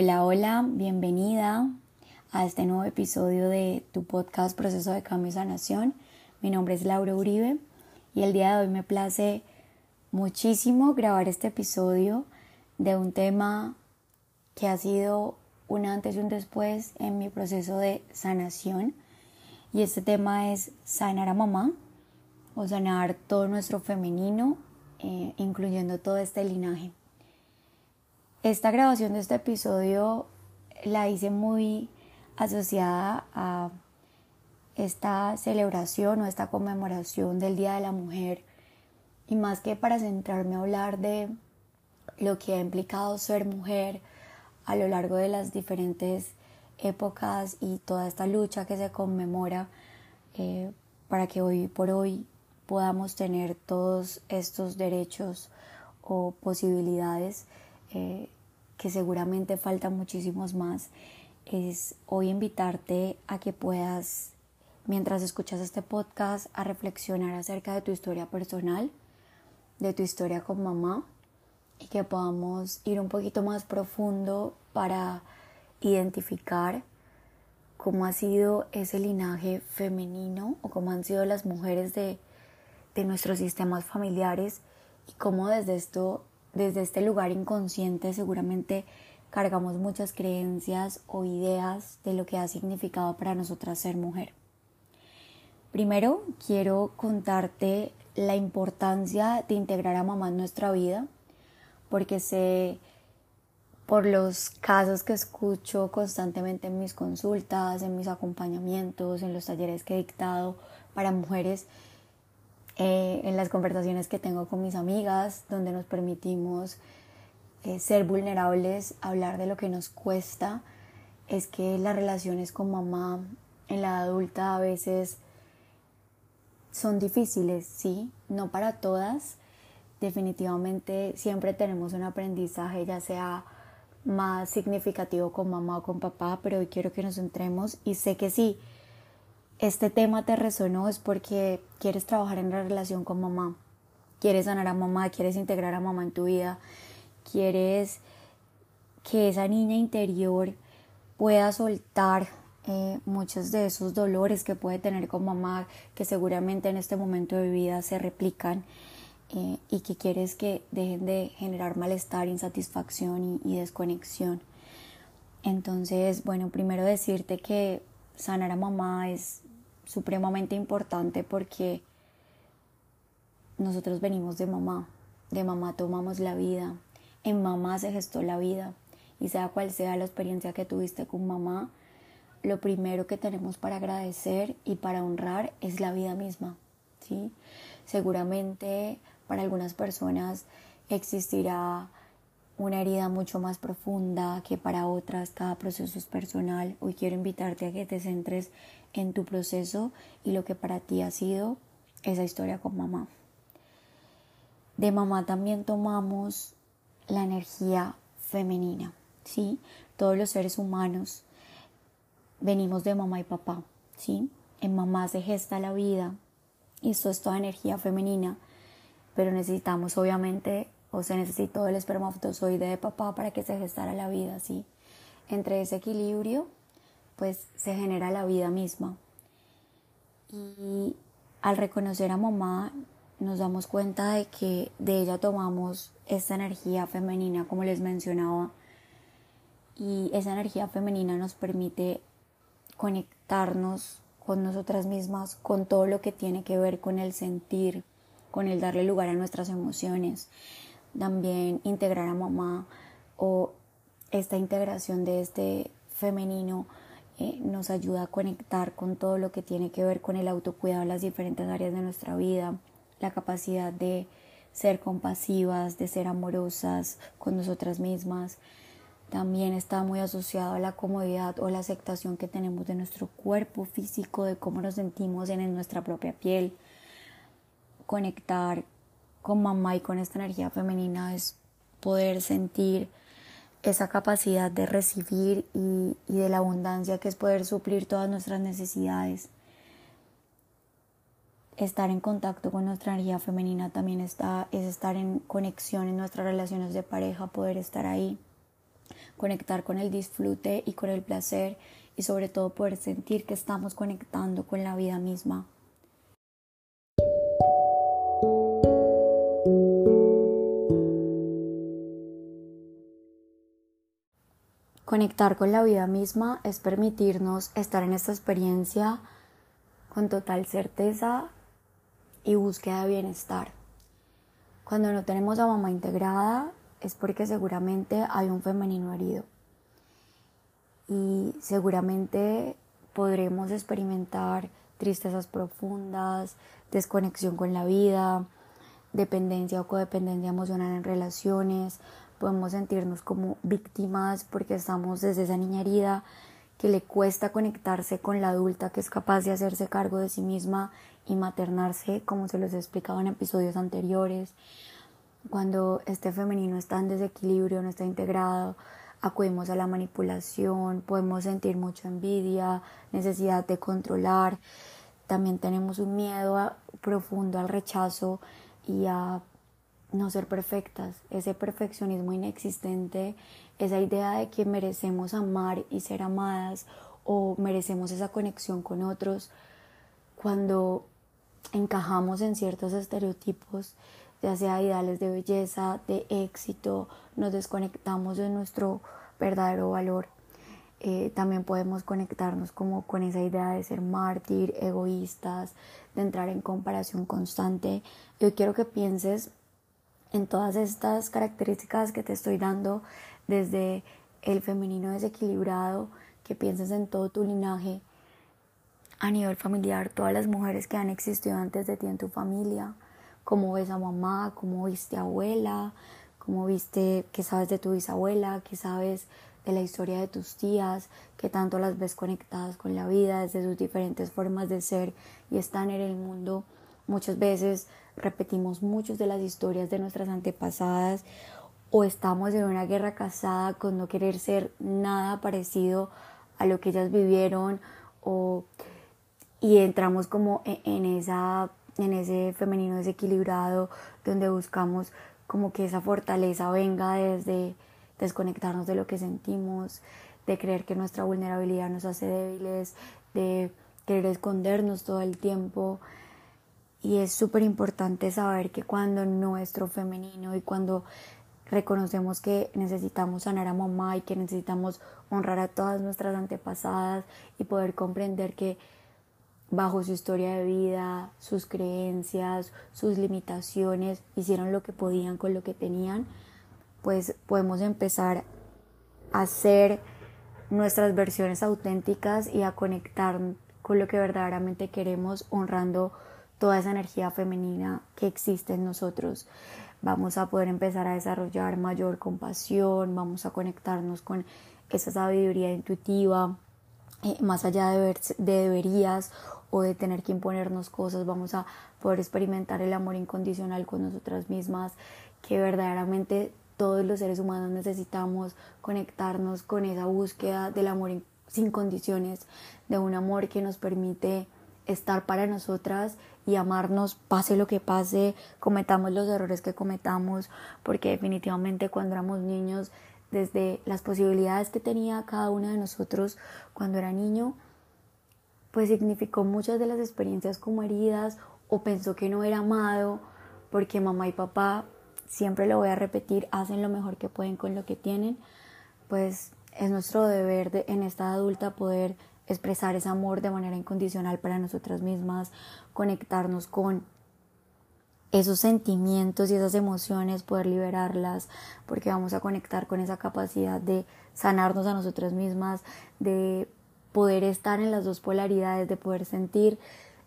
Hola, hola, bienvenida a este nuevo episodio de tu podcast Proceso de Cambio y Sanación. Mi nombre es Laura Uribe y el día de hoy me place muchísimo grabar este episodio de un tema que ha sido un antes y un después en mi proceso de sanación. Y este tema es sanar a mamá o sanar todo nuestro femenino, eh, incluyendo todo este linaje. Esta grabación de este episodio la hice muy asociada a esta celebración o esta conmemoración del Día de la Mujer. Y más que para centrarme a hablar de lo que ha implicado ser mujer a lo largo de las diferentes épocas y toda esta lucha que se conmemora eh, para que hoy por hoy podamos tener todos estos derechos o posibilidades eh, que seguramente faltan muchísimos más, es hoy invitarte a que puedas, mientras escuchas este podcast, a reflexionar acerca de tu historia personal, de tu historia con mamá, y que podamos ir un poquito más profundo para identificar cómo ha sido ese linaje femenino o cómo han sido las mujeres de, de nuestros sistemas familiares y cómo desde esto desde este lugar inconsciente seguramente cargamos muchas creencias o ideas de lo que ha significado para nosotras ser mujer. Primero quiero contarte la importancia de integrar a mamá en nuestra vida, porque sé por los casos que escucho constantemente en mis consultas, en mis acompañamientos, en los talleres que he dictado para mujeres, eh, en las conversaciones que tengo con mis amigas, donde nos permitimos eh, ser vulnerables, hablar de lo que nos cuesta, es que las relaciones con mamá en la adulta a veces son difíciles, sí, no para todas. Definitivamente siempre tenemos un aprendizaje, ya sea más significativo con mamá o con papá, pero hoy quiero que nos centremos y sé que sí, este tema te resonó es porque quieres trabajar en la relación con mamá, quieres sanar a mamá, quieres integrar a mamá en tu vida, quieres que esa niña interior pueda soltar eh, muchos de esos dolores que puede tener con mamá, que seguramente en este momento de vida se replican eh, y que quieres que dejen de generar malestar, insatisfacción y desconexión. Entonces, bueno, primero decirte que sanar a mamá es supremamente importante porque nosotros venimos de mamá, de mamá tomamos la vida, en mamá se gestó la vida y sea cual sea la experiencia que tuviste con mamá, lo primero que tenemos para agradecer y para honrar es la vida misma, ¿sí? Seguramente para algunas personas existirá una herida mucho más profunda que para otras, cada proceso es personal. Hoy quiero invitarte a que te centres en tu proceso y lo que para ti ha sido esa historia con mamá. De mamá también tomamos la energía femenina, ¿sí? Todos los seres humanos venimos de mamá y papá, ¿sí? En mamá se gesta la vida y esto es toda energía femenina, pero necesitamos obviamente, o se necesitó el espermatozoide de papá para que se gestara la vida, ¿sí? Entre ese equilibrio pues se genera la vida misma. Y al reconocer a mamá nos damos cuenta de que de ella tomamos esta energía femenina, como les mencionaba, y esa energía femenina nos permite conectarnos con nosotras mismas, con todo lo que tiene que ver con el sentir, con el darle lugar a nuestras emociones, también integrar a mamá o esta integración de este femenino eh, nos ayuda a conectar con todo lo que tiene que ver con el autocuidado en las diferentes áreas de nuestra vida, la capacidad de ser compasivas, de ser amorosas con nosotras mismas. También está muy asociado a la comodidad o la aceptación que tenemos de nuestro cuerpo físico, de cómo nos sentimos en nuestra propia piel. Conectar con mamá y con esta energía femenina es poder sentir esa capacidad de recibir y, de la abundancia que es poder suplir todas nuestras necesidades. Estar en contacto con nuestra energía femenina también está, es estar en conexión en nuestras relaciones de pareja, poder estar ahí, conectar con el disfrute y con el placer y sobre todo poder sentir que estamos conectando con la vida misma. Conectar con la vida misma es permitirnos estar en esta experiencia con total certeza y búsqueda de bienestar. Cuando no tenemos a mamá integrada es porque seguramente hay un femenino herido y seguramente podremos experimentar tristezas profundas, desconexión con la vida, dependencia o codependencia emocional en relaciones, podemos sentirnos como víctimas porque estamos desde esa niña herida que le cuesta conectarse con la adulta que es capaz de hacerse cargo de sí misma y maternarse, como se los he explicado en episodios anteriores. Cuando este femenino está en desequilibrio, no está integrado, acudimos a la manipulación, podemos sentir mucha envidia, necesidad de controlar. También tenemos un miedo profundo al rechazo y a no ser perfectas, ese perfeccionismo inexistente, esa idea de que merecemos amar y ser amadas o merecemos esa conexión con otros, cuando encajamos en ciertos estereotipos, ya sea ideales de belleza, de éxito, nos desconectamos de nuestro verdadero valor. Eh, también podemos conectarnos como con esa idea de ser mártir, egoístas, de entrar en comparación constante. Yo quiero que pienses en todas estas características que te estoy dando, desde el femenino desequilibrado, que pienses en todo tu linaje a nivel familiar, todas las mujeres que han existido antes de ti en tu familia, cómo ves a mamá, cómo viste a abuela, cómo viste, qué sabes de tu bisabuela, qué sabes de la historia de tus tías, que tanto las ves conectadas con la vida desde sus diferentes formas de ser y estar en el mundo. Muchas veces repetimos muchas de las historias de nuestras antepasadas o estamos en una guerra casada con no querer ser nada parecido a lo que ellas vivieron o y entramos como e, en, esa en ese femenino desequilibrado donde buscamos como que esa fortaleza venga desde desconectarnos de lo que sentimos, de creer que nuestra vulnerabilidad nos hace débiles, de querer escondernos todo el tiempo, y es súper importante saber que cuando nuestro femenino y cuando reconocemos que necesitamos sanar a mamá y que necesitamos honrar a todas nuestras antepasadas y poder comprender que bajo su historia de vida, sus creencias, sus limitaciones, hicieron lo que podían con lo que tenían, pues podemos empezar a hacer nuestras versiones auténticas y a conectar con lo que verdaderamente queremos honrando toda esa energía femenina que existe en nosotros. Vamos a poder empezar a desarrollar mayor compasión, vamos a conectarnos con esa sabiduría intuitiva, eh, más allá de, de deberías o de tener que imponernos cosas, vamos a poder experimentar el amor incondicional con nosotras mismas, que verdaderamente todos los seres humanos necesitamos conectarnos con esa búsqueda del amor sin condiciones, de un amor que nos permite estar para nosotras y amarnos pase lo que pase, cometamos los errores que cometamos, porque definitivamente cuando éramos niños, desde las posibilidades que tenía cada uno de nosotros cuando era niño, pues significó muchas de las experiencias como heridas o pensó que no era amado, porque mamá y papá, siempre lo voy a repetir, hacen lo mejor que pueden con lo que tienen, pues es nuestro deber de, en esta adulta poder expresar ese amor de manera incondicional para nosotras mismas, conectarnos con esos sentimientos y esas emociones, poder liberarlas, porque vamos a conectar con esa capacidad de sanarnos a nosotras mismas, de poder estar en las dos polaridades, de poder sentir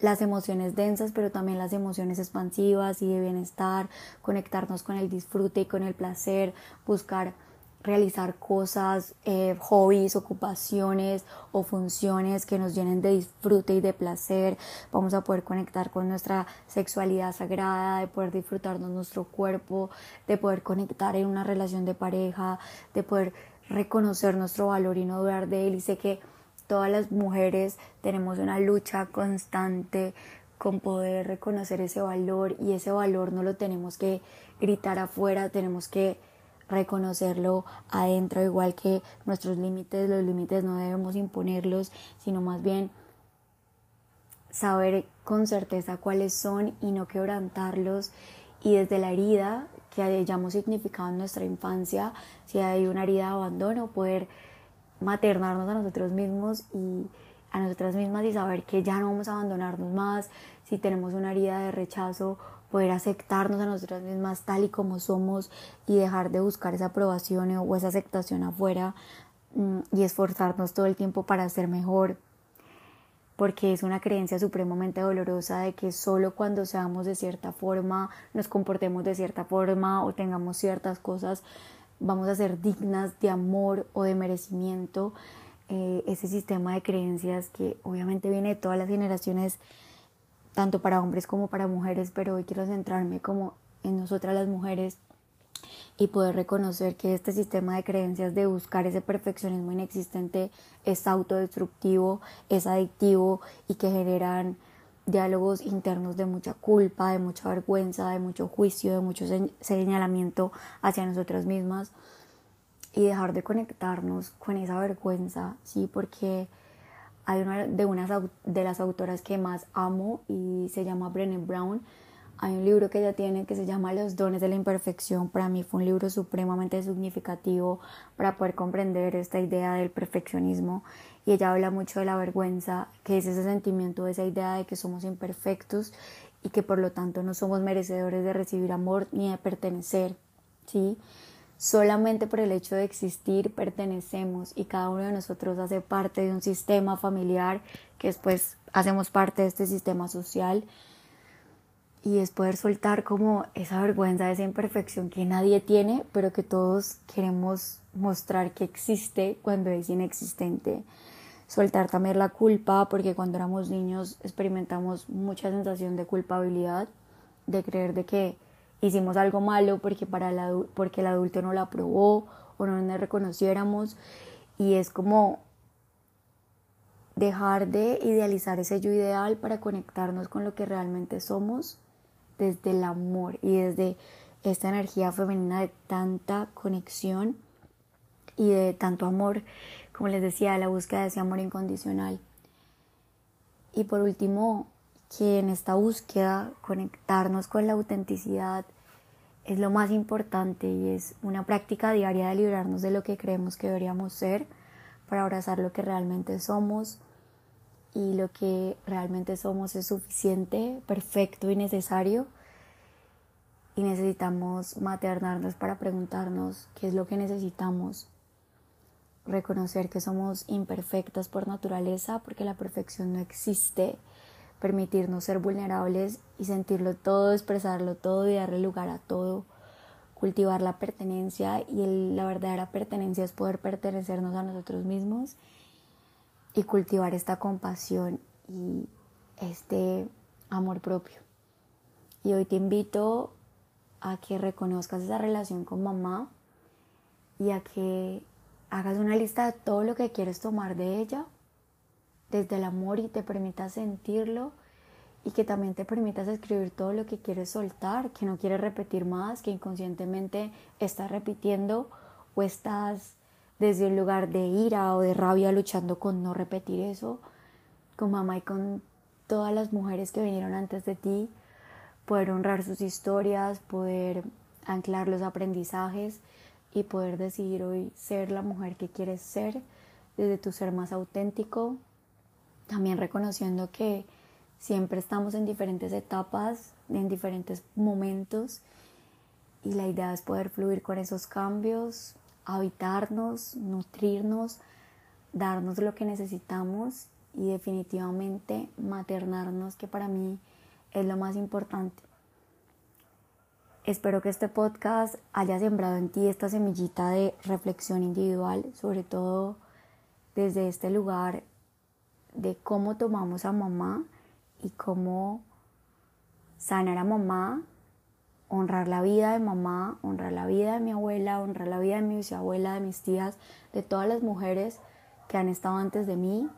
las emociones densas, pero también las emociones expansivas y de bienestar, conectarnos con el disfrute y con el placer, buscar realizar cosas, eh, hobbies, ocupaciones o funciones que nos llenen de disfrute y de placer. Vamos a poder conectar con nuestra sexualidad sagrada, de poder disfrutarnos nuestro cuerpo, de poder conectar en una relación de pareja, de poder reconocer nuestro valor y no dudar de él. Y sé que todas las mujeres tenemos una lucha constante con poder reconocer ese valor y ese valor no lo tenemos que gritar afuera, tenemos que reconocerlo adentro, igual que nuestros límites, los límites no debemos imponerlos, sino más bien saber con certeza cuáles son y no quebrantarlos. Y desde la herida que hayamos significado en nuestra infancia, si hay una herida de abandono, poder maternarnos a nosotros mismos y a nosotras mismas y saber que ya no vamos a abandonarnos más, si tenemos una herida de rechazo, poder aceptarnos a nosotras mismas tal y como somos y dejar de buscar esa aprobación o esa aceptación afuera mm, y esforzarnos todo el tiempo para ser mejor porque es una creencia supremamente dolorosa de que solo cuando seamos de cierta forma, nos comportemos de cierta forma o tengamos ciertas cosas, vamos a ser dignas de amor o de merecimiento. Eh, ese sistema de creencias que obviamente viene de todas las generaciones, tanto para hombres como para mujeres, pero hoy quiero centrarme como en nosotras las mujeres y poder reconocer que este sistema de creencias de buscar ese perfeccionismo inexistente es autodestructivo, es adictivo y que generan diálogos internos de mucha culpa, de mucha vergüenza, de mucho juicio, de mucho señalamiento hacia nosotras mismas y dejar de conectarnos con esa vergüenza, sí, porque hay una de unas de las autoras que más amo y se llama Brené Brown hay un libro que ella tiene que se llama Los dones de la imperfección. Para mí fue un libro supremamente significativo para poder comprender esta idea del perfeccionismo. Y ella habla mucho de la vergüenza, que es ese sentimiento, esa idea de que somos imperfectos y que por lo tanto no somos merecedores de recibir amor ni de pertenecer. ¿sí? Solamente por el hecho de existir pertenecemos y cada uno de nosotros hace parte de un sistema familiar que después hacemos parte de este sistema social y es poder soltar como esa vergüenza, esa imperfección que nadie tiene, pero que todos queremos mostrar que existe cuando es inexistente. Soltar también la culpa, porque cuando éramos niños experimentamos mucha sensación de culpabilidad, de creer de que hicimos algo malo porque, para el, porque el adulto no lo aprobó o no nos reconociéramos. Y es como dejar de idealizar ese yo ideal para conectarnos con lo que realmente somos desde el amor y desde esta energía femenina de tanta conexión y de tanto amor, como les decía, la búsqueda de ese amor incondicional. Y por último, que en esta búsqueda conectarnos con la autenticidad es lo más importante y es una práctica diaria de librarnos de lo que creemos que deberíamos ser para abrazar lo que realmente somos y lo que realmente somos es suficiente, perfecto y necesario. Y necesitamos maternarnos para preguntarnos qué es lo que necesitamos. Reconocer que somos imperfectas por naturaleza, porque la perfección no existe. Permitirnos ser vulnerables y sentirlo todo, expresarlo todo y darle lugar a todo. Cultivar la pertenencia y la verdadera pertenencia es poder pertenecernos a nosotros mismos y cultivar esta compasión y este amor propio. Y hoy te invito a que reconozcas esa relación con mamá y a que hagas una lista de todo lo que quieres tomar de ella desde el amor y te permitas sentirlo y que también te permitas escribir todo lo que quieres soltar, que no quieres repetir más, que inconscientemente estás repitiendo o estás desde un lugar de ira o de rabia luchando con no repetir eso, con mamá y con todas las mujeres que vinieron antes de ti, poder honrar sus historias, poder anclar los aprendizajes y poder decidir hoy ser la mujer que quieres ser desde tu ser más auténtico, también reconociendo que siempre estamos en diferentes etapas, en diferentes momentos y la idea es poder fluir con esos cambios, habitarnos, nutrirnos, darnos lo que necesitamos y definitivamente maternarnos, que para mí es lo más importante. Espero que este podcast haya sembrado en ti esta semillita de reflexión individual, sobre todo desde este lugar de cómo tomamos a mamá y cómo sanar a mamá honrar la vida de mamá, honrar la vida de mi abuela, honrar la vida de mi bisabuela, de mis tías, de todas las mujeres que han estado antes de mí,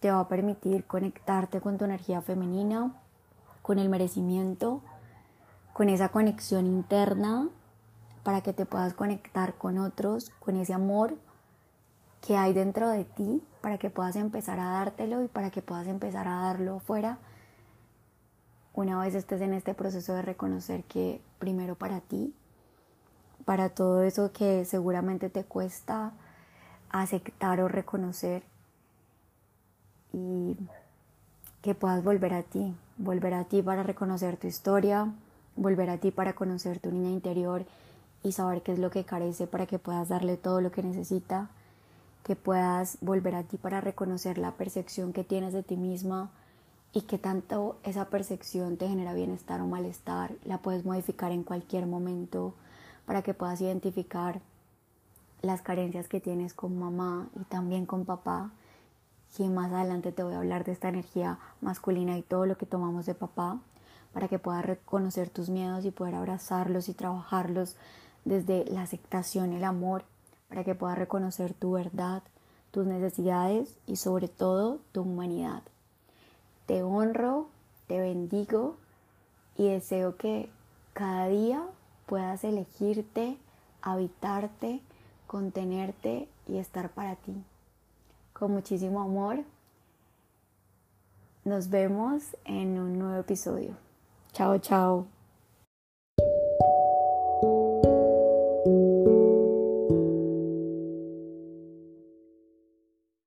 te va a permitir conectarte con tu energía femenina, con el merecimiento, con esa conexión interna, para que te puedas conectar con otros, con ese amor que hay dentro de ti, para que puedas empezar a dártelo y para que puedas empezar a darlo fuera una vez estés en este proceso de reconocer que primero para ti, para todo eso que seguramente te cuesta aceptar o reconocer y que puedas volver a ti, volver a ti para reconocer tu historia, volver a ti para conocer tu niña interior y saber qué es lo que carece para que puedas darle todo lo que necesita, que puedas volver a ti para reconocer la percepción que tienes de ti misma y que tanto esa percepción te genera bienestar o malestar, la puedes modificar en cualquier momento para que puedas identificar las carencias que tienes con mamá y también con papá. Y más adelante te voy a hablar de esta energía masculina y todo lo que tomamos de papá para que puedas reconocer tus miedos y poder abrazarlos y trabajarlos desde la aceptación, el amor, para que puedas reconocer tu verdad, tus necesidades y sobre todo tu humanidad. Te honro, te bendigo y deseo que cada día puedas elegirte, habitarte, contenerte y estar para ti. Con muchísimo amor. Nos vemos en un nuevo episodio. Chao, chao.